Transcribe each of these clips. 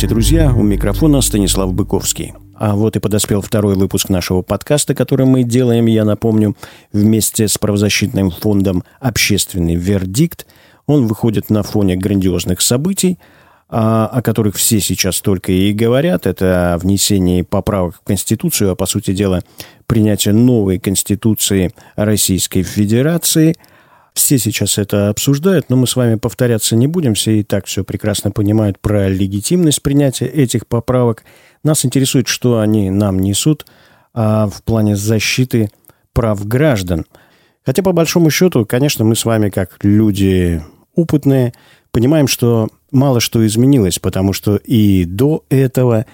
Здравствуйте, друзья! У микрофона Станислав Быковский. А вот и подоспел второй выпуск нашего подкаста, который мы делаем, я напомню, вместе с правозащитным фондом «Общественный вердикт». Он выходит на фоне грандиозных событий, а, о которых все сейчас только и говорят. Это внесение поправок в Конституцию, а по сути дела принятие новой Конституции Российской Федерации – все сейчас это обсуждают, но мы с вами повторяться не будем. Все и так все прекрасно понимают про легитимность принятия этих поправок. Нас интересует, что они нам несут а в плане защиты прав граждан. Хотя, по большому счету, конечно, мы с вами, как люди опытные, понимаем, что мало что изменилось, потому что и до этого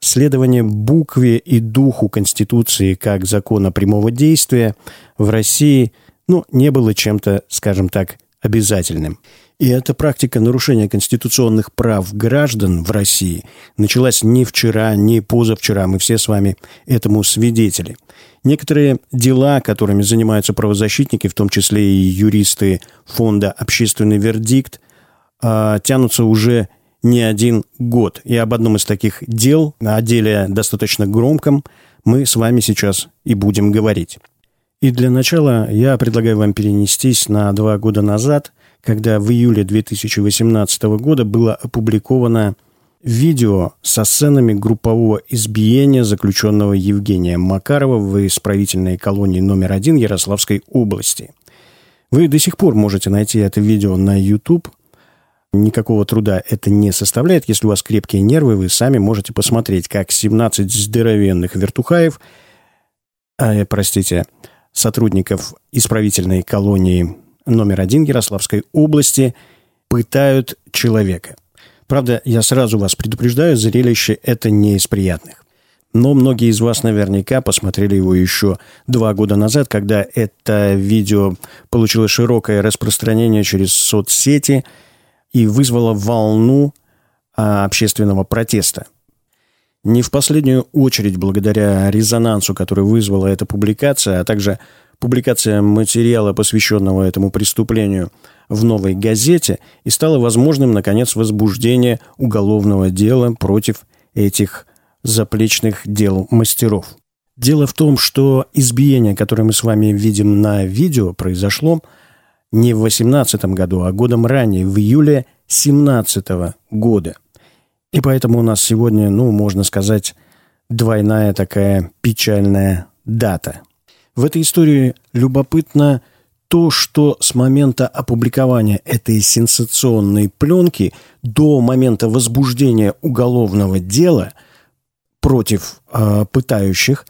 следование букве и духу Конституции как закона прямого действия в России – ну, не было чем-то, скажем так, обязательным. И эта практика нарушения конституционных прав граждан в России началась не вчера, не позавчера. Мы все с вами этому свидетели. Некоторые дела, которыми занимаются правозащитники, в том числе и юристы фонда «Общественный вердикт», а, тянутся уже не один год. И об одном из таких дел, о деле достаточно громком, мы с вами сейчас и будем говорить. И для начала я предлагаю вам перенестись на два года назад, когда в июле 2018 года было опубликовано видео со сценами группового избиения заключенного Евгения Макарова в исправительной колонии номер один Ярославской области. Вы до сих пор можете найти это видео на YouTube. Никакого труда это не составляет. Если у вас крепкие нервы, вы сами можете посмотреть, как 17 здоровенных вертухаев, э, простите, сотрудников исправительной колонии номер один Ярославской области пытают человека. Правда, я сразу вас предупреждаю, зрелище это не из приятных. Но многие из вас наверняка посмотрели его еще два года назад, когда это видео получило широкое распространение через соцсети и вызвало волну а, общественного протеста – не в последнюю очередь благодаря резонансу, который вызвала эта публикация, а также публикация материала, посвященного этому преступлению в «Новой газете», и стало возможным, наконец, возбуждение уголовного дела против этих заплечных дел мастеров. Дело в том, что избиение, которое мы с вами видим на видео, произошло не в 18 году, а годом ранее, в июле 17 года – и поэтому у нас сегодня, ну, можно сказать, двойная такая печальная дата. В этой истории любопытно то, что с момента опубликования этой сенсационной пленки до момента возбуждения уголовного дела против э, пытающих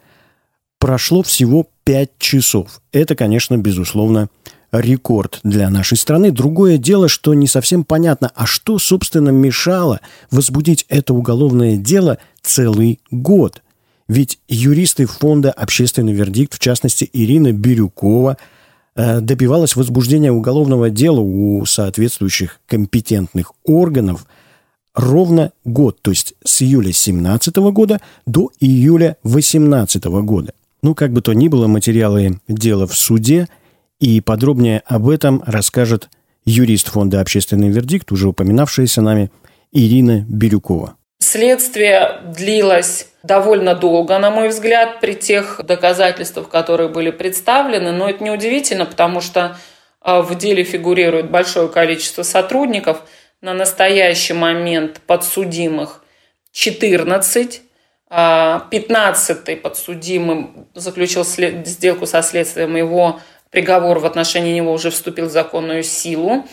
прошло всего пять часов. Это, конечно, безусловно, рекорд для нашей страны. Другое дело, что не совсем понятно, а что, собственно, мешало возбудить это уголовное дело целый год? Ведь юристы фонда «Общественный вердикт», в частности, Ирина Бирюкова, э, добивалась возбуждения уголовного дела у соответствующих компетентных органов ровно год, то есть с июля 2017 года до июля 2018 года. Ну, как бы то ни было, материалы дела в суде – и подробнее об этом расскажет юрист фонда «Общественный вердикт», уже упоминавшаяся нами Ирина Бирюкова. Следствие длилось довольно долго, на мой взгляд, при тех доказательствах, которые были представлены. Но это неудивительно, потому что а, в деле фигурирует большое количество сотрудников. На настоящий момент подсудимых 14. 15-й а, подсудимым заключил сделку со следствием его приговор в отношении него уже вступил в законную силу.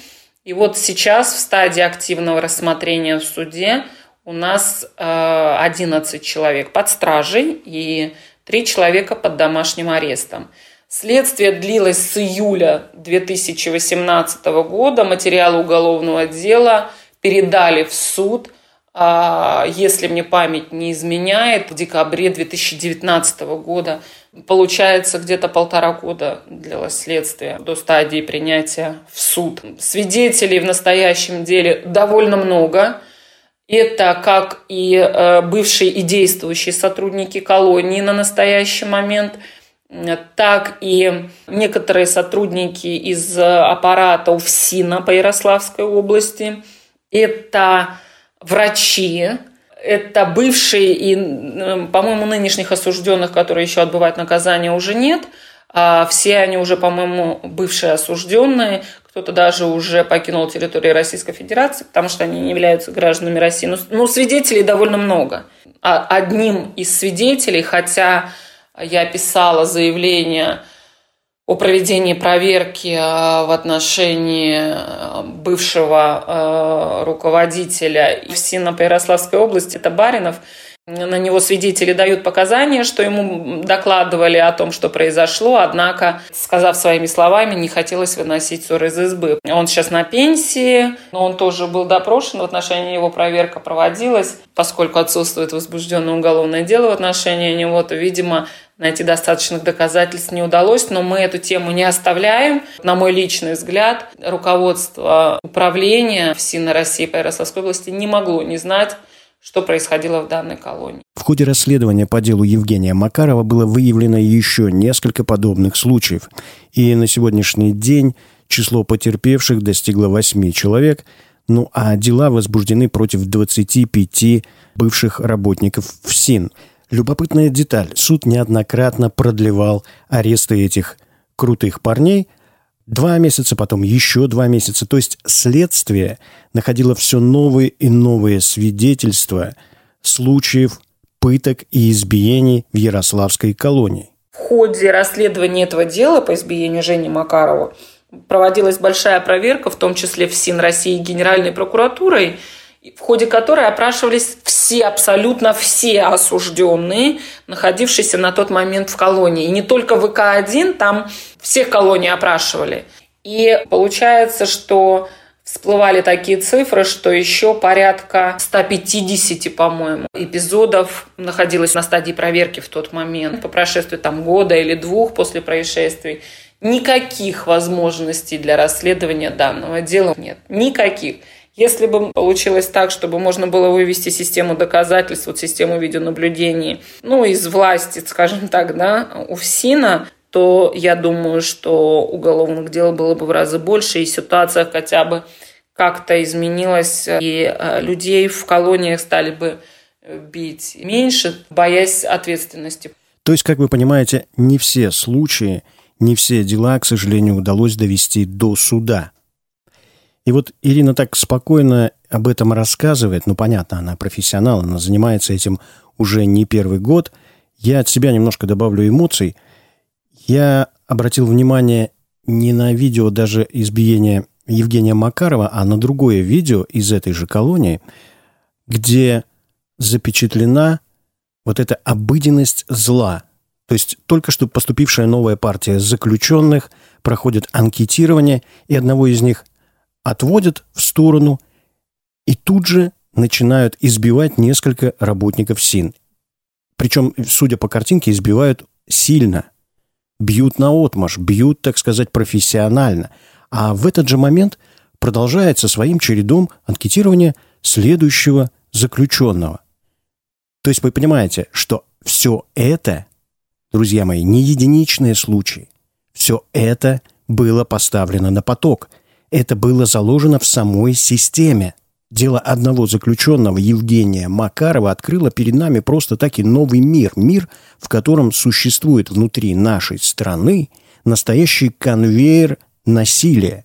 И вот сейчас в стадии активного рассмотрения в суде у нас 11 э, человек под стражей и 3 человека под домашним арестом. Следствие длилось с июля 2018 года. Материалы уголовного дела передали в суд, если мне память не изменяет, в декабре 2019 года Получается, где-то полтора года длилось следствие до стадии принятия в суд. Свидетелей в настоящем деле довольно много. Это как и э, бывшие и действующие сотрудники колонии на настоящий момент, так и некоторые сотрудники из аппарата УФСИНа по Ярославской области. Это врачи, это бывшие и, по-моему, нынешних осужденных, которые еще отбывают наказание, уже нет. А все они уже, по-моему, бывшие осужденные. Кто-то даже уже покинул территорию Российской Федерации, потому что они не являются гражданами России. Но, ну, свидетелей довольно много. А одним из свидетелей, хотя я писала заявление о проведении проверки э, в отношении э, бывшего э, руководителя в Сино-Ярославской области, это Баринов, на него свидетели дают показания, что ему докладывали о том, что произошло, однако, сказав своими словами, не хотелось выносить ссор из избы. Он сейчас на пенсии, но он тоже был допрошен, в отношении его проверка проводилась. Поскольку отсутствует возбужденное уголовное дело в отношении него, то, видимо, найти достаточных доказательств не удалось, но мы эту тему не оставляем. На мой личный взгляд, руководство управления в СИН России по Ярославской области не могло не знать что происходило в данной колонии. В ходе расследования по делу Евгения Макарова было выявлено еще несколько подобных случаев. И на сегодняшний день число потерпевших достигло 8 человек, ну а дела возбуждены против 25 бывших работников ФСИН. Любопытная деталь. Суд неоднократно продлевал аресты этих крутых парней – Два месяца, потом еще два месяца. То есть следствие находило все новые и новые свидетельства случаев пыток и избиений в Ярославской колонии. В ходе расследования этого дела по избиению Жени Макарова проводилась большая проверка, в том числе в СИН России Генеральной прокуратурой – в ходе которой опрашивались все, абсолютно все осужденные, находившиеся на тот момент в колонии. И не только ВК-1, там все колонии опрашивали. И получается, что всплывали такие цифры, что еще порядка 150, по-моему, эпизодов находилось на стадии проверки в тот момент. По прошествии там года или двух после происшествий никаких возможностей для расследования данного дела нет. Никаких. Если бы получилось так, чтобы можно было вывести систему доказательств, вот систему видеонаблюдения, ну, из власти, скажем так, да, у ФСИНа, то я думаю, что уголовных дел было бы в разы больше, и ситуация хотя бы как-то изменилась, и э, людей в колониях стали бы э, бить меньше, боясь ответственности. То есть, как вы понимаете, не все случаи, не все дела, к сожалению, удалось довести до суда – и вот Ирина так спокойно об этом рассказывает. Ну, понятно, она профессионал, она занимается этим уже не первый год. Я от себя немножко добавлю эмоций. Я обратил внимание не на видео даже избиения Евгения Макарова, а на другое видео из этой же колонии, где запечатлена вот эта обыденность зла. То есть только что поступившая новая партия заключенных проходит анкетирование, и одного из них отводят в сторону и тут же начинают избивать несколько работников СИН. Причем, судя по картинке, избивают сильно. Бьют на отмаш, бьют, так сказать, профессионально. А в этот же момент продолжается своим чередом анкетирование следующего заключенного. То есть вы понимаете, что все это, друзья мои, не единичные случаи. Все это было поставлено на поток – это было заложено в самой системе. Дело одного заключенного Евгения Макарова открыло перед нами просто таки новый мир. Мир, в котором существует внутри нашей страны настоящий конвейер насилия.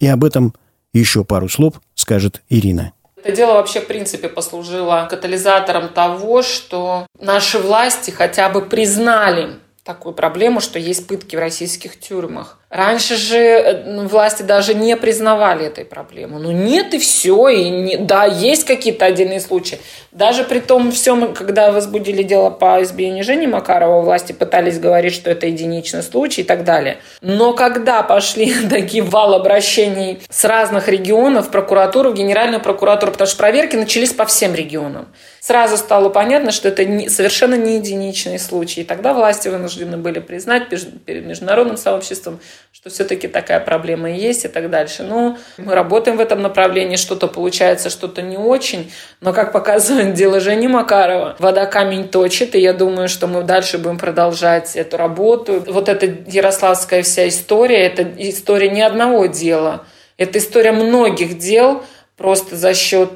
И об этом еще пару слов скажет Ирина. Это дело вообще, в принципе, послужило катализатором того, что наши власти хотя бы признали такую проблему, что есть пытки в российских тюрьмах. Раньше же э, власти даже не признавали этой проблемы. Ну нет и все. И не, да, есть какие-то отдельные случаи. Даже при том всем, когда возбудили дело по избиению Жени Макарова, власти пытались говорить, что это единичный случай и так далее. Но когда пошли такие вал обращений с разных регионов в прокуратуру, в Генеральную прокуратуру, потому что проверки начались по всем регионам, сразу стало понятно, что это не, совершенно не единичный случай. И тогда власти вынуждены были признать перед международным сообществом, что все-таки такая проблема и есть и так дальше. Но мы работаем в этом направлении, что-то получается, что-то не очень. Но, как показывает дело Жени Макарова, вода камень точит, и я думаю, что мы дальше будем продолжать эту работу. Вот эта ярославская вся история, это история не одного дела. Это история многих дел, просто за счет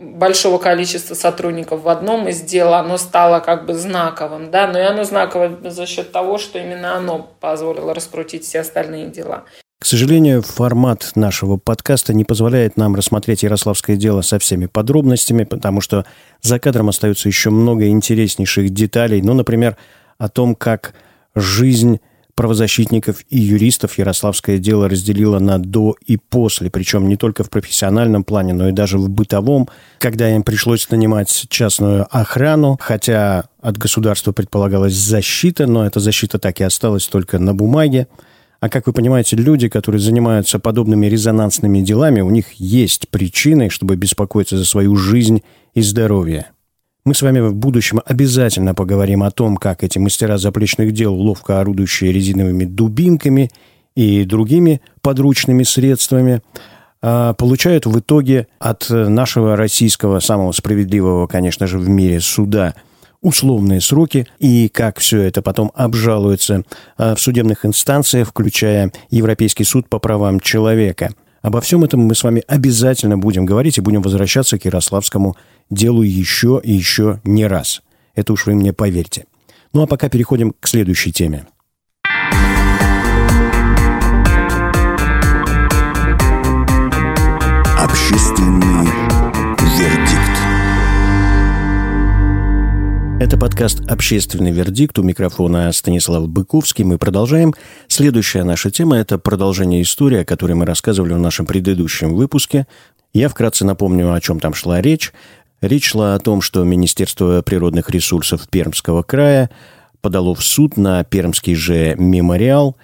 большого количества сотрудников в одном из дел, оно стало как бы знаковым, да, но и оно знаково за счет того, что именно оно позволило раскрутить все остальные дела. К сожалению, формат нашего подкаста не позволяет нам рассмотреть Ярославское дело со всеми подробностями, потому что за кадром остается еще много интереснейших деталей. Ну, например, о том, как жизнь правозащитников и юристов Ярославское дело разделило на до и после, причем не только в профессиональном плане, но и даже в бытовом, когда им пришлось нанимать частную охрану, хотя от государства предполагалась защита, но эта защита так и осталась только на бумаге. А как вы понимаете, люди, которые занимаются подобными резонансными делами, у них есть причины, чтобы беспокоиться за свою жизнь и здоровье. Мы с вами в будущем обязательно поговорим о том, как эти мастера заплечных дел, ловко орудующие резиновыми дубинками и другими подручными средствами, а, получают в итоге от нашего российского, самого справедливого, конечно же, в мире суда условные сроки и как все это потом обжалуется а, в судебных инстанциях, включая Европейский суд по правам человека. Обо всем этом мы с вами обязательно будем говорить и будем возвращаться к Ярославскому делаю еще и еще не раз. Это уж вы мне поверьте. Ну а пока переходим к следующей теме. Общественный вердикт. Это подкаст «Общественный вердикт». У микрофона Станислав Быковский. Мы продолжаем. Следующая наша тема – это продолжение истории, о которой мы рассказывали в нашем предыдущем выпуске. Я вкратце напомню, о чем там шла речь. Речь шла о том, что Министерство природных ресурсов Пермского края подало в суд на Пермский же мемориал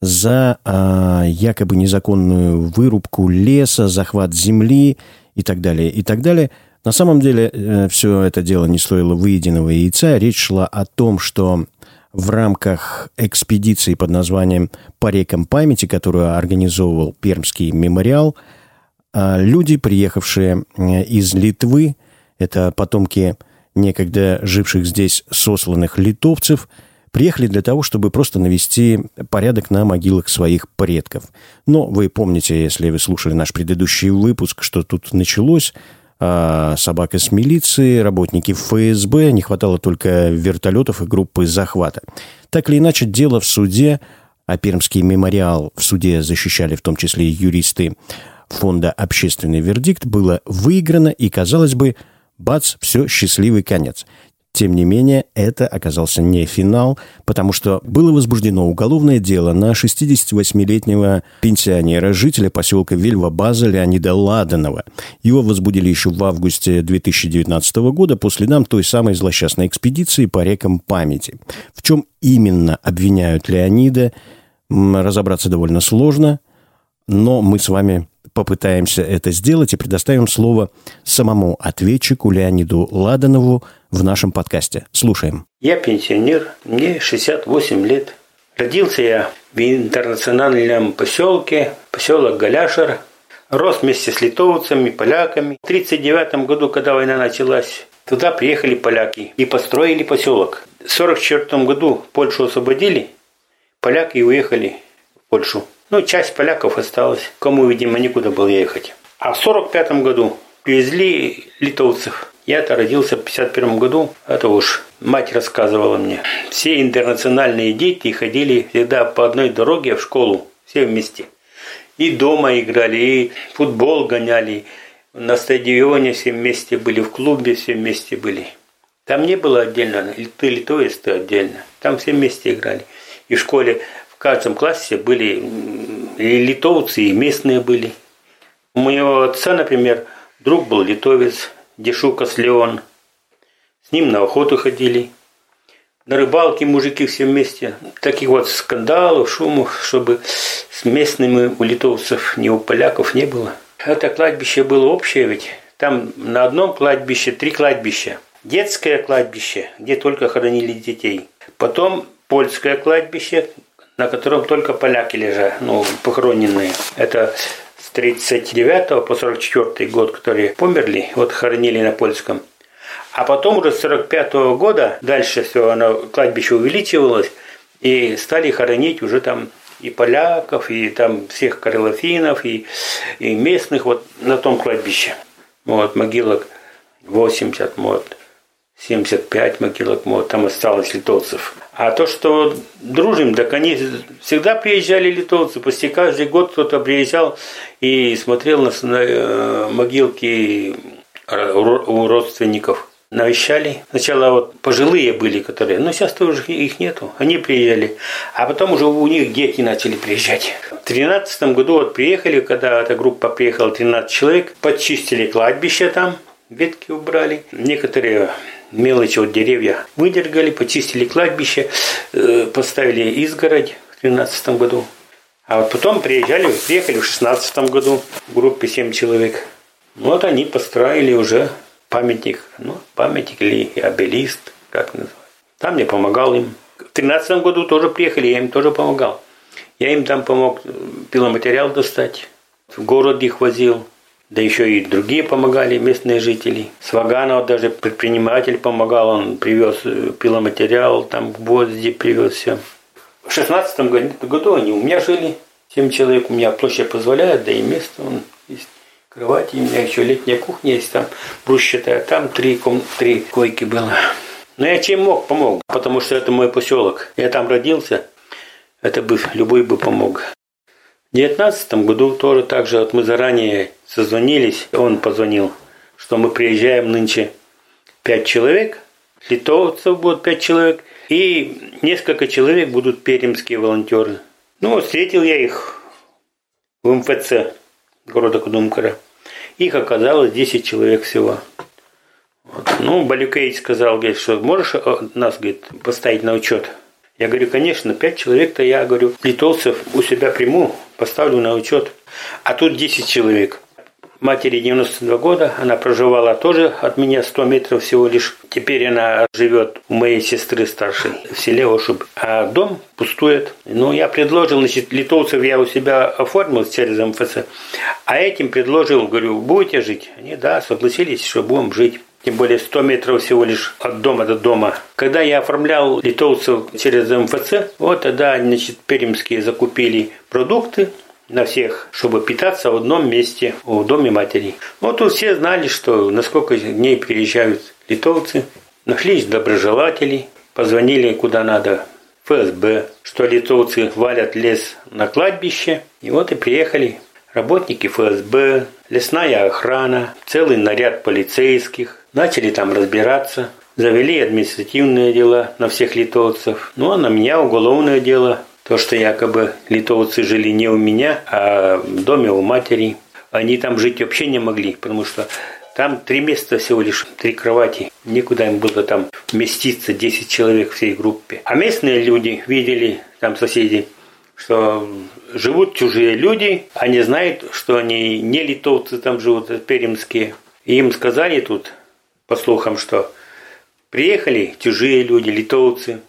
за а, якобы незаконную вырубку леса, захват земли и так далее, и так далее. На самом деле э, все это дело не стоило выеденного яйца. Речь шла о том, что в рамках экспедиции под названием «По рекам памяти», которую организовывал Пермский мемориал, э, люди, приехавшие э, из Литвы, это потомки некогда живших здесь сосланных литовцев, приехали для того, чтобы просто навести порядок на могилах своих предков. Но вы помните, если вы слушали наш предыдущий выпуск, что тут началось а, собак из милиции, работники ФСБ, не хватало только вертолетов и группы захвата. Так или иначе, дело в суде, а Пермский мемориал в суде защищали в том числе юристы фонда «Общественный вердикт», было выиграно, и, казалось бы, бац, все, счастливый конец. Тем не менее, это оказался не финал, потому что было возбуждено уголовное дело на 68-летнего пенсионера, жителя поселка Вильва-База Леонида Ладанова. Его возбудили еще в августе 2019 года по следам той самой злосчастной экспедиции по рекам памяти. В чем именно обвиняют Леонида, разобраться довольно сложно, но мы с вами попытаемся это сделать и предоставим слово самому ответчику Леониду Ладанову в нашем подкасте. Слушаем. Я пенсионер, мне 68 лет. Родился я в интернациональном поселке, поселок Галяшер. Рос вместе с литовцами, поляками. В 1939 году, когда война началась, туда приехали поляки и построили поселок. В 1944 году Польшу освободили, поляки уехали в Польшу. Ну, часть поляков осталась, кому, видимо, некуда было ехать. А в 45 году привезли литовцев. Я-то родился в 51 году, это уж мать рассказывала мне. Все интернациональные дети ходили всегда по одной дороге в школу, все вместе. И дома играли, и футбол гоняли, на стадионе все вместе были, в клубе все вместе были. Там не было отдельно, ты литовец, ты отдельно. Там все вместе играли. И в школе каждом классе были и литовцы, и местные были. У моего отца, например, друг был литовец, Дешукас Леон. С ним на охоту ходили. На рыбалке мужики все вместе. Таких вот скандалов, шумов, чтобы с местными у литовцев, ни у поляков не было. Это кладбище было общее ведь. Там на одном кладбище три кладбища. Детское кладбище, где только хоронили детей. Потом польское кладбище, на котором только поляки лежат, ну, похороненные. Это с 39 по 44 год, которые померли, вот хоронили на польском. А потом уже с 45 -го года дальше все, оно, кладбище увеличивалось, и стали хоронить уже там и поляков, и там всех карелофинов, и, и местных вот на том кладбище. Вот, могилок 80 мод, 75 могилок там осталось литовцев. А то, что дружим, так они всегда приезжали литовцы. Почти каждый год кто-то приезжал и смотрел на, на э, могилки у родственников. Навещали. Сначала вот пожилые были, которые, но сейчас тоже их нету. Они приезжали. А потом уже у них дети начали приезжать. В 2013 году вот приехали, когда эта группа приехала, 13 человек, подчистили кладбище там, ветки убрали. Некоторые мелочи, вот деревья выдергали, почистили кладбище, э, поставили изгородь в 2013 году. А вот потом приезжали, приехали в 2016 году в группе 7 человек. Вот они построили уже памятник, ну, памятник или обелист, как называют. Там я помогал им. В 2013 году тоже приехали, я им тоже помогал. Я им там помог э, пиломатериал достать, в город их возил, да еще и другие помогали, местные жители. Сваганов даже предприниматель помогал, он привез э, пиломатериал, там гвозди привез все. В шестнадцатом году они у меня жили, семь человек, у меня площадь позволяет, да и место, он есть кровати, у меня еще летняя кухня есть, там брусчатая, там три, ком, три койки было. Но я чем мог, помог, потому что это мой поселок. Я там родился, это бы любой бы помог. В 2019 году тоже так же вот мы заранее созвонились, он позвонил, что мы приезжаем нынче пять человек, литовцев будет пять человек, и несколько человек будут пермские волонтеры. Ну, встретил я их в МФЦ города Кудумкара. Их оказалось 10 человек всего. Вот. Ну, Балюкевич сказал, говорит, что можешь э, нас говорит, поставить на учет? Я говорю, конечно, пять человек-то я, говорю, литовцев у себя приму, поставлю на учет. А тут 10 человек. Матери 92 года, она проживала тоже от меня 100 метров всего лишь. Теперь она живет у моей сестры старшей в селе Ошуб. А дом пустует. Ну, я предложил, значит, литовцев я у себя оформил через МФЦ. А этим предложил, говорю, будете жить? Они, да, согласились, что будем жить тем более 100 метров всего лишь от дома до дома. Когда я оформлял литовцев через МФЦ, вот тогда, значит, пермские закупили продукты, на всех, чтобы питаться в одном месте, в доме матери. Вот тут все знали, что на сколько дней приезжают литовцы. Нашлись доброжелатели, позвонили куда надо, ФСБ, что литовцы валят лес на кладбище. И вот и приехали работники ФСБ, лесная охрана, целый наряд полицейских. Начали там разбираться, завели административные дела на всех литовцев. Ну а на меня уголовное дело, то, что якобы литовцы жили не у меня, а в доме у матери. Они там жить вообще не могли, потому что там три места всего лишь, три кровати. Никуда им было там вместиться 10 человек всей группе. А местные люди видели, там соседи, что живут чужие люди, они знают, что они не литовцы там живут, а пермские. И им сказали тут по слухам, что приехали чужие люди, литовцы.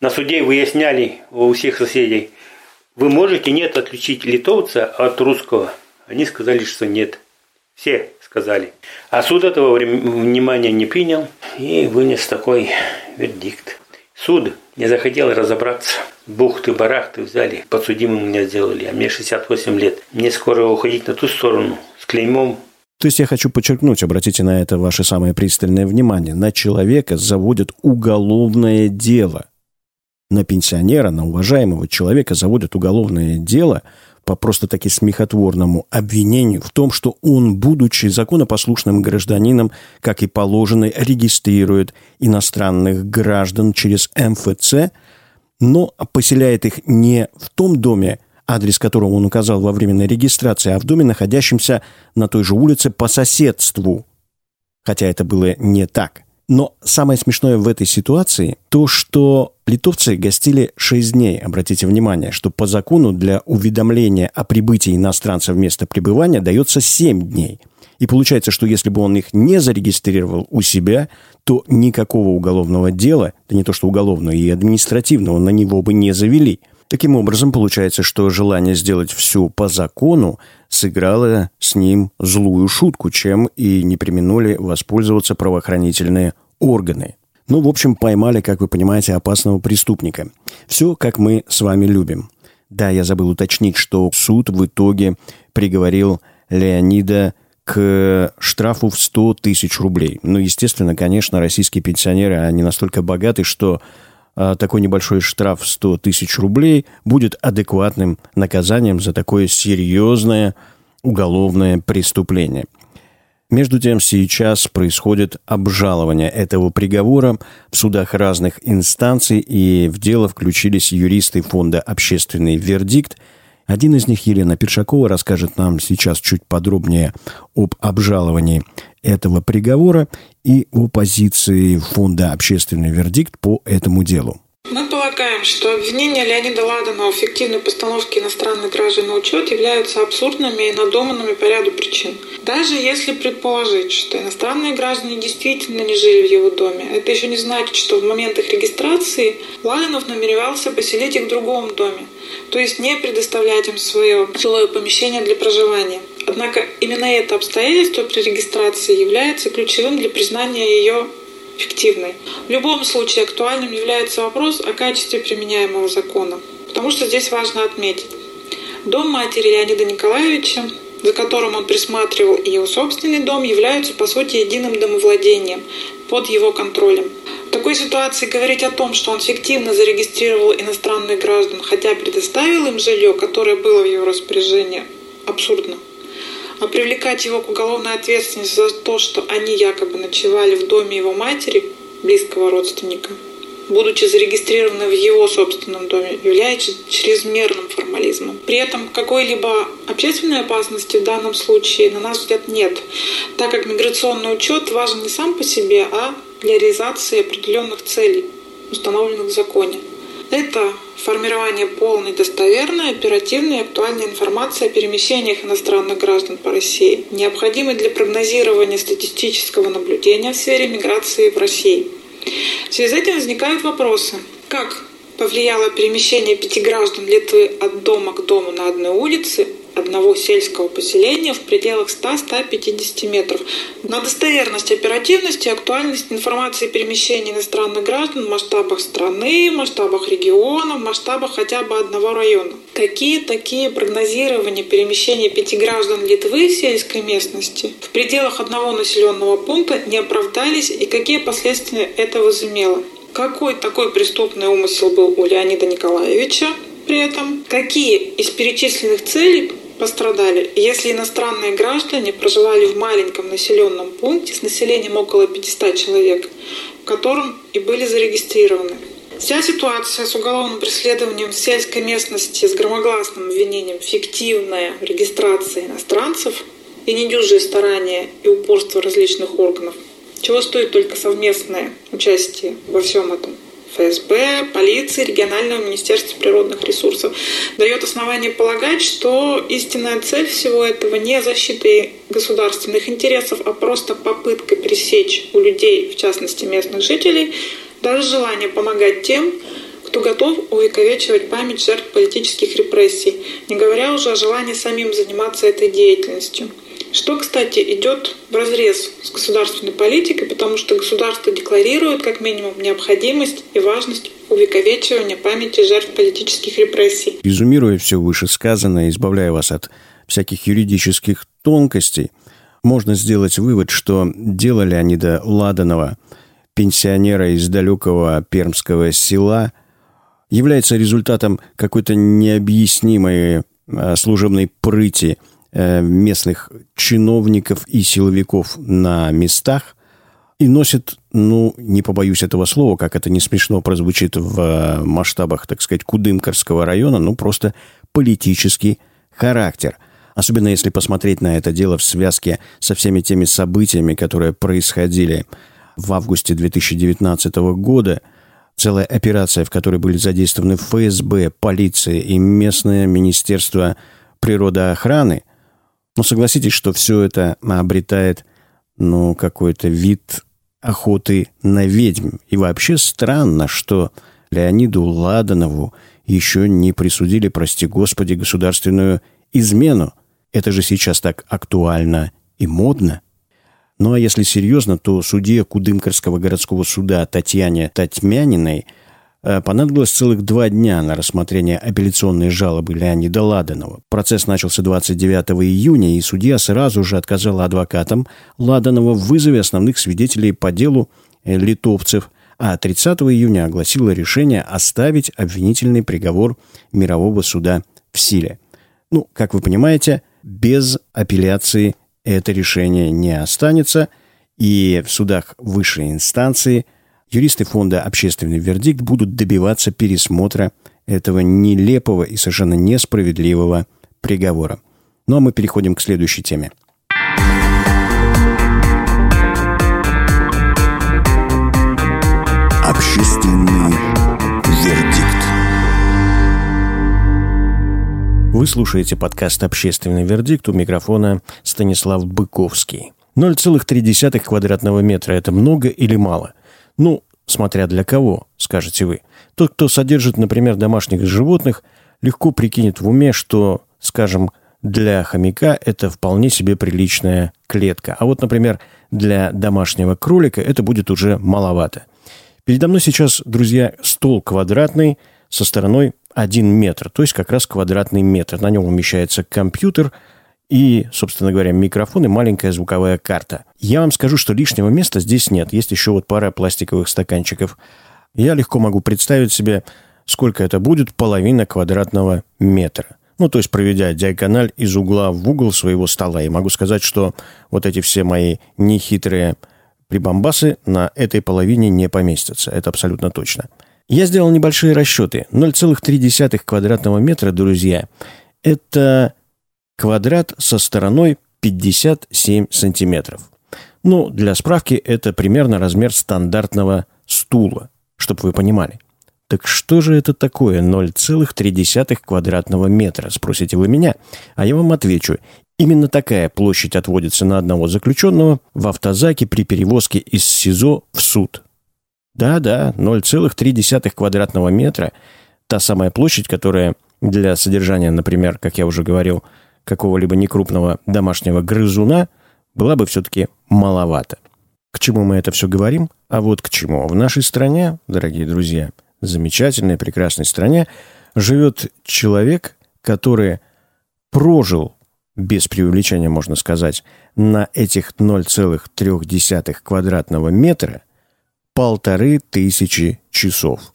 На суде выясняли у всех соседей, вы можете нет отличить литовца от русского? Они сказали, что нет. Все сказали. А суд этого внимания не принял и вынес такой вердикт. Суд не захотел разобраться. Бухты-барахты взяли, подсудимым меня сделали, а мне 68 лет. Мне скоро уходить на ту сторону с клеймом то есть я хочу подчеркнуть, обратите на это ваше самое пристальное внимание, на человека заводят уголовное дело. На пенсионера, на уважаемого человека заводят уголовное дело по просто-таки смехотворному обвинению в том, что он, будучи законопослушным гражданином, как и положено, регистрирует иностранных граждан через МФЦ, но поселяет их не в том доме, адрес которого он указал во временной регистрации, а в доме, находящемся на той же улице по соседству. Хотя это было не так. Но самое смешное в этой ситуации то, что литовцы гостили 6 дней. Обратите внимание, что по закону для уведомления о прибытии иностранца в место пребывания дается 7 дней. И получается, что если бы он их не зарегистрировал у себя, то никакого уголовного дела, да не то что уголовного, и административного на него бы не завели – Таким образом, получается, что желание сделать все по закону сыграло с ним злую шутку, чем и не применули воспользоваться правоохранительные органы. Ну, в общем, поймали, как вы понимаете, опасного преступника. Все, как мы с вами любим. Да, я забыл уточнить, что суд в итоге приговорил Леонида к штрафу в 100 тысяч рублей. Ну, естественно, конечно, российские пенсионеры, они настолько богаты, что такой небольшой штраф в 100 тысяч рублей будет адекватным наказанием за такое серьезное уголовное преступление. Между тем, сейчас происходит обжалование этого приговора в судах разных инстанций, и в дело включились юристы фонда «Общественный вердикт», один из них, Елена Першакова, расскажет нам сейчас чуть подробнее об обжаловании этого приговора и о позиции фонда «Общественный вердикт» по этому делу. Мы полагаем, что обвинения Леонида Ладанова в фиктивной постановке иностранных граждан на учет являются абсурдными и надуманными по ряду причин. Даже если предположить, что иностранные граждане действительно не жили в его доме, это еще не значит, что в момент их регистрации Ладанов намеревался поселить их в другом доме, то есть не предоставлять им свое жилое помещение для проживания. Однако именно это обстоятельство при регистрации является ключевым для признания ее фиктивной. В любом случае актуальным является вопрос о качестве применяемого закона, потому что здесь важно отметить. Дом матери Леонида Николаевича, за которым он присматривал, и его собственный дом являются, по сути, единым домовладением под его контролем. В такой ситуации говорить о том, что он фиктивно зарегистрировал иностранных граждан, хотя предоставил им жилье, которое было в его распоряжении, абсурдно привлекать его к уголовной ответственности за то, что они якобы ночевали в доме его матери, близкого родственника, будучи зарегистрированы в его собственном доме, является чрезмерным формализмом. При этом какой-либо общественной опасности в данном случае, на наш взгляд, нет, так как миграционный учет важен не сам по себе, а для реализации определенных целей, установленных в законе. Это формирование полной, достоверной, оперативной и актуальной информации о перемещениях иностранных граждан по России, необходимой для прогнозирования статистического наблюдения в сфере миграции в России. В связи с этим возникают вопросы. Как повлияло перемещение пяти граждан Литвы от дома к дому на одной улице одного сельского поселения в пределах 100-150 метров. На достоверность, оперативность и актуальность информации перемещения иностранных граждан в масштабах страны, масштабах региона, масштабах хотя бы одного района. Какие такие прогнозирования перемещения пяти граждан Литвы в сельской местности в пределах одного населенного пункта не оправдались и какие последствия это возымело? Какой такой преступный умысел был у Леонида Николаевича? При этом, какие из перечисленных целей пострадали, если иностранные граждане проживали в маленьком населенном пункте с населением около 500 человек, в котором и были зарегистрированы. Вся ситуация с уголовным преследованием в сельской местности с громогласным обвинением фиктивная регистрация иностранцев и недюжие старания и упорство различных органов, чего стоит только совместное участие во всем этом – ФСБ, полиции, регионального министерства природных ресурсов, дает основание полагать, что истинная цель всего этого не защита государственных интересов, а просто попытка пресечь у людей, в частности местных жителей, даже желание помогать тем, кто готов увековечивать память жертв политических репрессий, не говоря уже о желании самим заниматься этой деятельностью. Что, кстати, идет в разрез с государственной политикой, потому что государство декларирует как минимум необходимость и важность увековечивания памяти жертв политических репрессий. Резюмируя все вышесказанное, избавляя вас от всяких юридических тонкостей, можно сделать вывод, что дело Леонида Ладанова, пенсионера из далекого пермского села, является результатом какой-то необъяснимой а, служебной прыти – Э, местных чиновников и силовиков на местах и носит, ну, не побоюсь этого слова, как это не смешно прозвучит в э, масштабах, так сказать, Кудымкарского района, ну, просто политический характер. Особенно если посмотреть на это дело в связке со всеми теми событиями, которые происходили в августе 2019 года, целая операция, в которой были задействованы ФСБ, полиция и местное министерство природоохраны – но согласитесь, что все это обретает, ну, какой-то вид охоты на ведьм. И вообще странно, что Леониду Ладанову еще не присудили, прости господи, государственную измену. Это же сейчас так актуально и модно. Ну а если серьезно, то судье Кудымкарского городского суда Татьяне Татьмяниной понадобилось целых два дня на рассмотрение апелляционной жалобы Леонида Ладанова. Процесс начался 29 июня, и судья сразу же отказал адвокатам Ладанова в вызове основных свидетелей по делу э, литовцев, а 30 июня огласила решение оставить обвинительный приговор мирового суда в силе. Ну, как вы понимаете, без апелляции это решение не останется, и в судах высшей инстанции юристы фонда «Общественный вердикт» будут добиваться пересмотра этого нелепого и совершенно несправедливого приговора. Ну а мы переходим к следующей теме. Общественный вердикт. Вы слушаете подкаст «Общественный вердикт» у микрофона Станислав Быковский. 0,3 квадратного метра – это много или мало? Ну, смотря для кого, скажете вы. Тот, кто содержит, например, домашних животных, легко прикинет в уме, что, скажем, для хомяка это вполне себе приличная клетка. А вот, например, для домашнего кролика это будет уже маловато. Передо мной сейчас, друзья, стол квадратный со стороной 1 метр, то есть как раз квадратный метр. На нем умещается компьютер и, собственно говоря, микрофон и маленькая звуковая карта. Я вам скажу, что лишнего места здесь нет. Есть еще вот пара пластиковых стаканчиков. Я легко могу представить себе, сколько это будет половина квадратного метра. Ну, то есть проведя диагональ из угла в угол своего стола. И могу сказать, что вот эти все мои нехитрые прибамбасы на этой половине не поместятся. Это абсолютно точно. Я сделал небольшие расчеты. 0,3 квадратного метра, друзья, это квадрат со стороной 57 сантиметров. Ну, для справки, это примерно размер стандартного стула, чтобы вы понимали. Так что же это такое 0,3 квадратного метра, спросите вы меня? А я вам отвечу. Именно такая площадь отводится на одного заключенного в автозаке при перевозке из СИЗО в суд. Да-да, 0,3 квадратного метра – та самая площадь, которая для содержания, например, как я уже говорил, какого-либо некрупного домашнего грызуна была бы все-таки маловато. К чему мы это все говорим? А вот к чему. В нашей стране, дорогие друзья, замечательной, прекрасной стране, живет человек, который прожил, без преувеличения можно сказать, на этих 0,3 квадратного метра – полторы тысячи часов.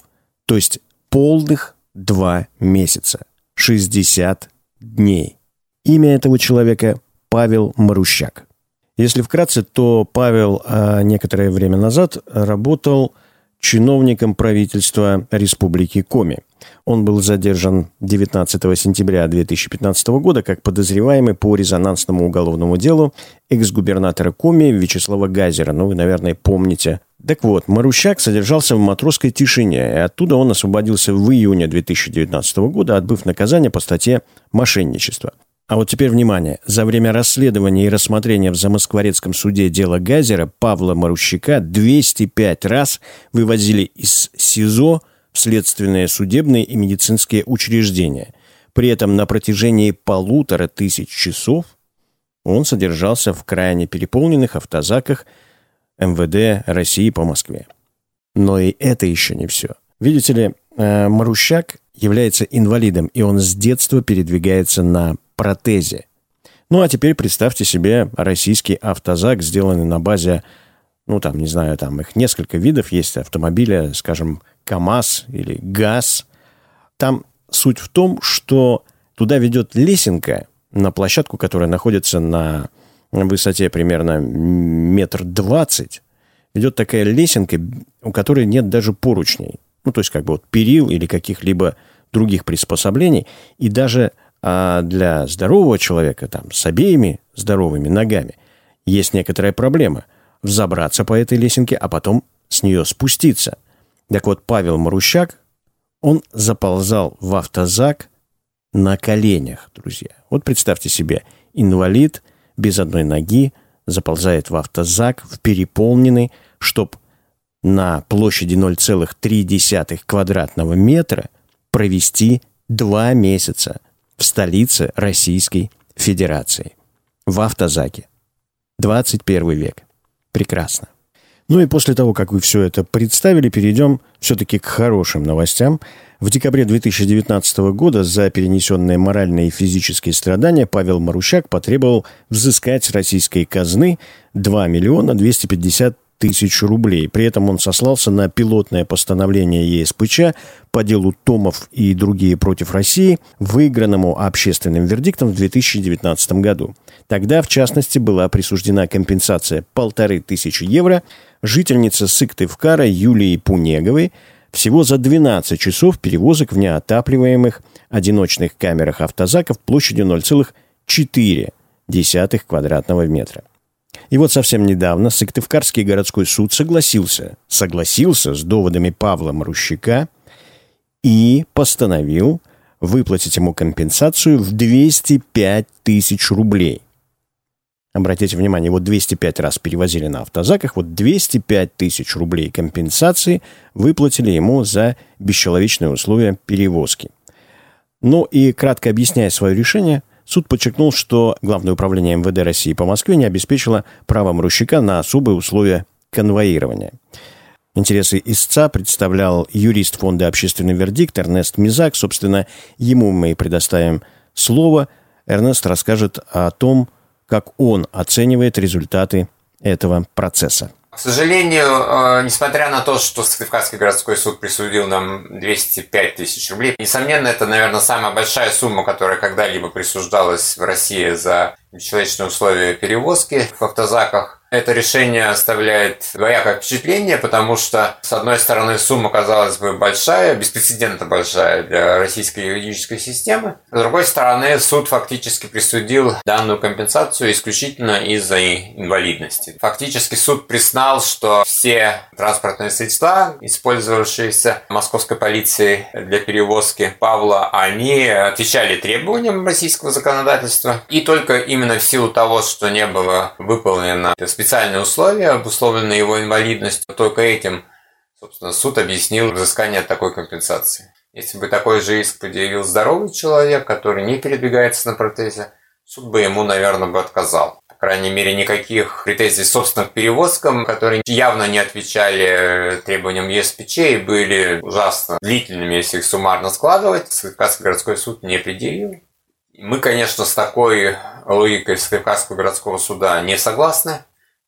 То есть полных два месяца. 60 дней. Имя этого человека Павел Марущак. Если вкратце, то Павел а, некоторое время назад работал чиновником правительства Республики Коми. Он был задержан 19 сентября 2015 года как подозреваемый по резонансному уголовному делу экс-губернатора Коми Вячеслава Газера. Ну, вы, наверное, помните так вот, Марущак содержался в матросской тишине, и оттуда он освободился в июне 2019 года, отбыв наказание по статье «Мошенничество». А вот теперь внимание. За время расследования и рассмотрения в Замоскворецком суде дела Газера Павла Марущака 205 раз вывозили из СИЗО в следственные судебные и медицинские учреждения. При этом на протяжении полутора тысяч часов он содержался в крайне переполненных автозаках – МВД России по Москве. Но и это еще не все. Видите ли, э, Марущак является инвалидом, и он с детства передвигается на протезе. Ну а теперь представьте себе российский автозак, сделанный на базе, ну там, не знаю, там их несколько видов есть автомобиля, скажем, КАМАЗ или ГАЗ. Там суть в том, что туда ведет лесенка на площадку, которая находится на высоте примерно метр двадцать, идет такая лесенка, у которой нет даже поручней. Ну, то есть как бы вот перил или каких-либо других приспособлений. И даже а для здорового человека, там, с обеими здоровыми ногами, есть некоторая проблема. Взобраться по этой лесенке, а потом с нее спуститься. Так вот, Павел Марущак, он заползал в автозак на коленях, друзья. Вот представьте себе, инвалид – без одной ноги, заползает в автозак, в переполненный, чтоб на площади 0,3 квадратного метра провести два месяца в столице Российской Федерации. В автозаке. 21 век. Прекрасно. Ну и после того, как вы все это представили, перейдем все-таки к хорошим новостям. В декабре 2019 года за перенесенные моральные и физические страдания Павел Марущак потребовал взыскать с российской казны 2 миллиона 250 тысяч рублей. При этом он сослался на пилотное постановление ЕСПЧ по делу Томов и другие против России, выигранному общественным вердиктом в 2019 году. Тогда, в частности, была присуждена компенсация полторы тысячи евро жительнице Сыктывкара Юлии Пунеговой всего за 12 часов перевозок в неотапливаемых одиночных камерах автозаков площадью 0,4 квадратного метра. И вот совсем недавно Сыктывкарский городской суд согласился, согласился с доводами Павла Марущака и постановил выплатить ему компенсацию в 205 тысяч рублей. Обратите внимание, вот 205 раз перевозили на автозаках, вот 205 тысяч рублей компенсации выплатили ему за бесчеловечные условия перевозки. Ну и кратко объясняя свое решение – Суд подчеркнул, что Главное управление МВД России по Москве не обеспечило право Мрущика на особые условия конвоирования. Интересы истца представлял юрист фонда «Общественный вердикт» Эрнест Мизак. Собственно, ему мы и предоставим слово. Эрнест расскажет о том, как он оценивает результаты этого процесса. К сожалению, э, несмотря на то, что Сыктывкарский городской суд присудил нам 205 тысяч рублей, несомненно, это, наверное, самая большая сумма, которая когда-либо присуждалась в России за человечные условия перевозки в автозаках. Это решение оставляет двоякое впечатление, потому что, с одной стороны, сумма, казалось бы, большая, беспрецедентно большая для российской юридической системы. С другой стороны, суд фактически присудил данную компенсацию исключительно из-за инвалидности. Фактически суд признал, что все транспортные средства, использовавшиеся московской полицией для перевозки Павла, они отвечали требованиям российского законодательства. И только именно в силу того, что не было выполнено специальные условия, обусловленные его инвалидностью. Только этим, собственно, суд объяснил взыскание такой компенсации. Если бы такой же иск предъявил здоровый человек, который не передвигается на протезе, суд бы ему, наверное, бы отказал. По крайней мере, никаких претензий, собственно, к перевозкам, которые явно не отвечали требованиям ЕСПЧ и были ужасно длительными, если их суммарно складывать, Сыктывкарский городской суд не предъявил. Мы, конечно, с такой логикой Сыктывкарского городского суда не согласны.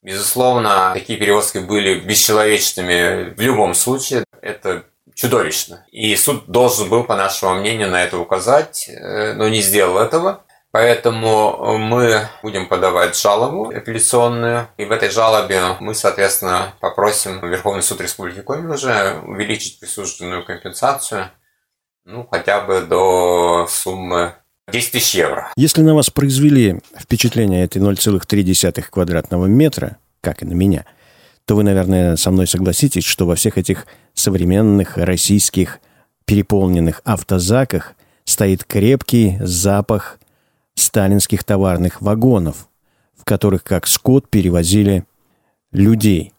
Безусловно, такие перевозки были бесчеловечными в любом случае. Это чудовищно. И суд должен был, по нашему мнению, на это указать, э, но не сделал этого. Поэтому мы будем подавать жалобу апелляционную. И в этой жалобе мы, соответственно, попросим Верховный суд Республики Коми уже увеличить присужденную компенсацию ну, хотя бы до суммы 10 тысяч евро. Если на вас произвели впечатление этой 0,3 квадратного метра, как и на меня, то вы, наверное, со мной согласитесь, что во всех этих современных российских переполненных автозаках стоит крепкий запах сталинских товарных вагонов, в которых как скот перевозили людей.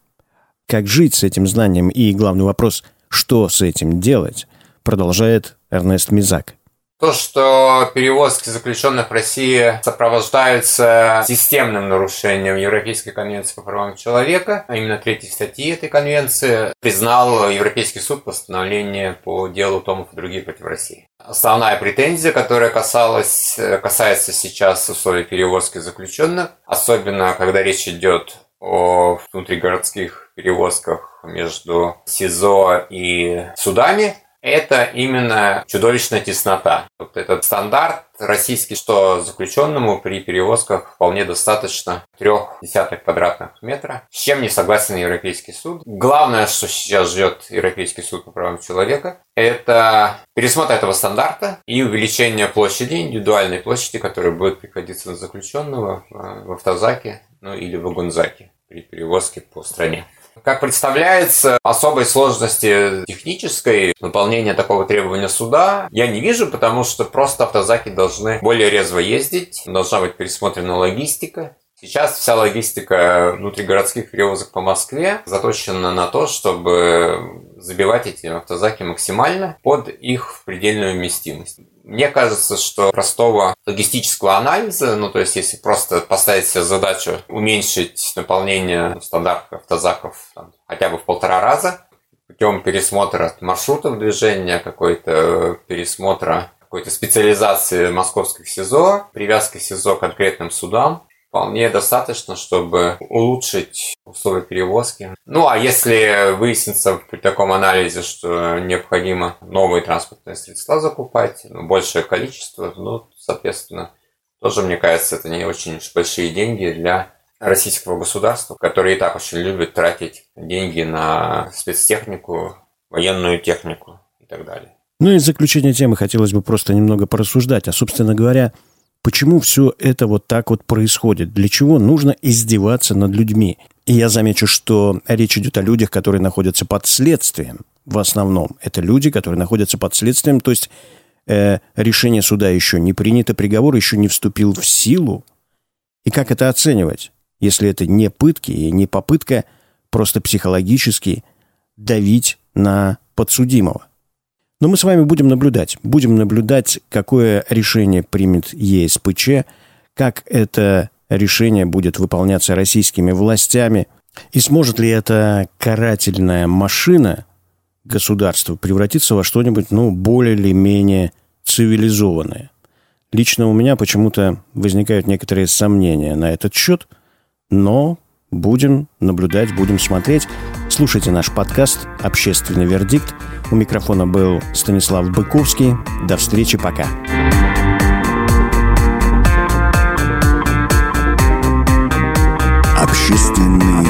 Как жить с этим знанием и, главный вопрос, что с этим делать, продолжает Эрнест Мизак. То, что перевозки заключенных в России сопровождаются системным нарушением Европейской конвенции по правам человека, а именно третьей статьи этой конвенции, признал Европейский суд постановление по делу Томов и других против России. Основная претензия, которая касалась, касается сейчас условий перевозки заключенных, особенно когда речь идет о внутригородских перевозках между СИЗО и судами, это именно чудовищная теснота. Вот этот стандарт российский, что заключенному при перевозках вполне достаточно трех десятых квадратных метра, с чем не согласен Европейский суд. Главное, что сейчас ждет Европейский суд по правам человека, это пересмотр этого стандарта и увеличение площади, индивидуальной площади, которая будет приходиться на заключенного в автозаке ну, или в вагонзаке при перевозке по стране. Как представляется, особой сложности технической выполнения такого требования суда я не вижу, потому что просто автозаки должны более резво ездить, должна быть пересмотрена логистика. Сейчас вся логистика внутригородских перевозок по Москве заточена на то, чтобы забивать эти автозаки максимально под их предельную вместимость. Мне кажется, что простого логистического анализа, ну то есть если просто поставить себе задачу уменьшить наполнение стандартных автозаков там, хотя бы в полтора раза, путем пересмотра маршрутов движения, какой-то пересмотра какой-то специализации московских СИЗО, привязки СИЗО к конкретным судам, вполне достаточно, чтобы улучшить условия перевозки. Ну, а если выяснится при таком анализе, что необходимо новые транспортные средства закупать, ну, большее количество, ну, соответственно, тоже, мне кажется, это не очень большие деньги для российского государства, которое и так очень любит тратить деньги на спецтехнику, военную технику и так далее. Ну и в заключение темы хотелось бы просто немного порассуждать. А, собственно говоря, почему все это вот так вот происходит? Для чего нужно издеваться над людьми? И я замечу, что речь идет о людях, которые находятся под следствием. В основном это люди, которые находятся под следствием, то есть э, решение суда еще не принято, приговор еще не вступил в силу. И как это оценивать, если это не пытки и не попытка просто психологически давить на подсудимого? Но мы с вами будем наблюдать. Будем наблюдать, какое решение примет ЕСПЧ, как это решение будет выполняться российскими властями, и сможет ли эта карательная машина государства превратиться во что-нибудь, ну, более или менее цивилизованное. Лично у меня почему-то возникают некоторые сомнения на этот счет, но будем наблюдать, будем смотреть. Слушайте наш подкаст «Общественный вердикт». У микрофона был Станислав Быковский. До встречи, пока. Общественный